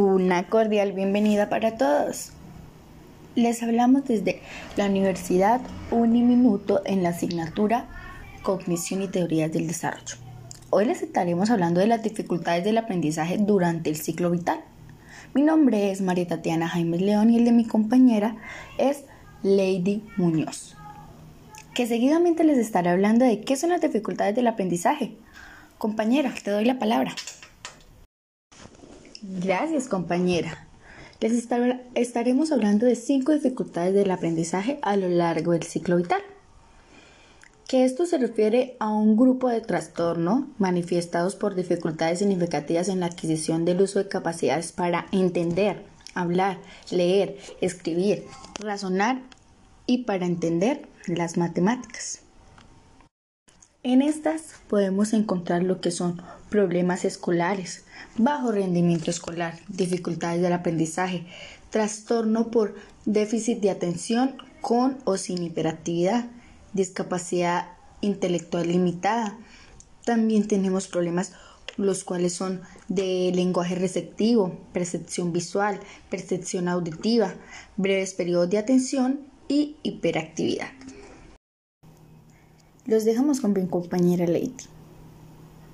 Una cordial bienvenida para todos. Les hablamos desde la Universidad Uniminuto en la asignatura Cognición y Teorías del Desarrollo. Hoy les estaremos hablando de las dificultades del aprendizaje durante el ciclo vital. Mi nombre es María Tatiana Jaime León y el de mi compañera es Lady Muñoz, que seguidamente les estaré hablando de qué son las dificultades del aprendizaje. Compañera, te doy la palabra. Gracias, compañera. Les estaremos hablando de cinco dificultades del aprendizaje a lo largo del ciclo vital. Que esto se refiere a un grupo de trastorno manifestados por dificultades significativas en la adquisición del uso de capacidades para entender, hablar, leer, escribir, razonar y para entender las matemáticas. En estas podemos encontrar lo que son problemas escolares, bajo rendimiento escolar, dificultades del aprendizaje, trastorno por déficit de atención con o sin hiperactividad, discapacidad intelectual limitada. También tenemos problemas los cuales son de lenguaje receptivo, percepción visual, percepción auditiva, breves periodos de atención y hiperactividad. Los dejamos con mi compañera Lady.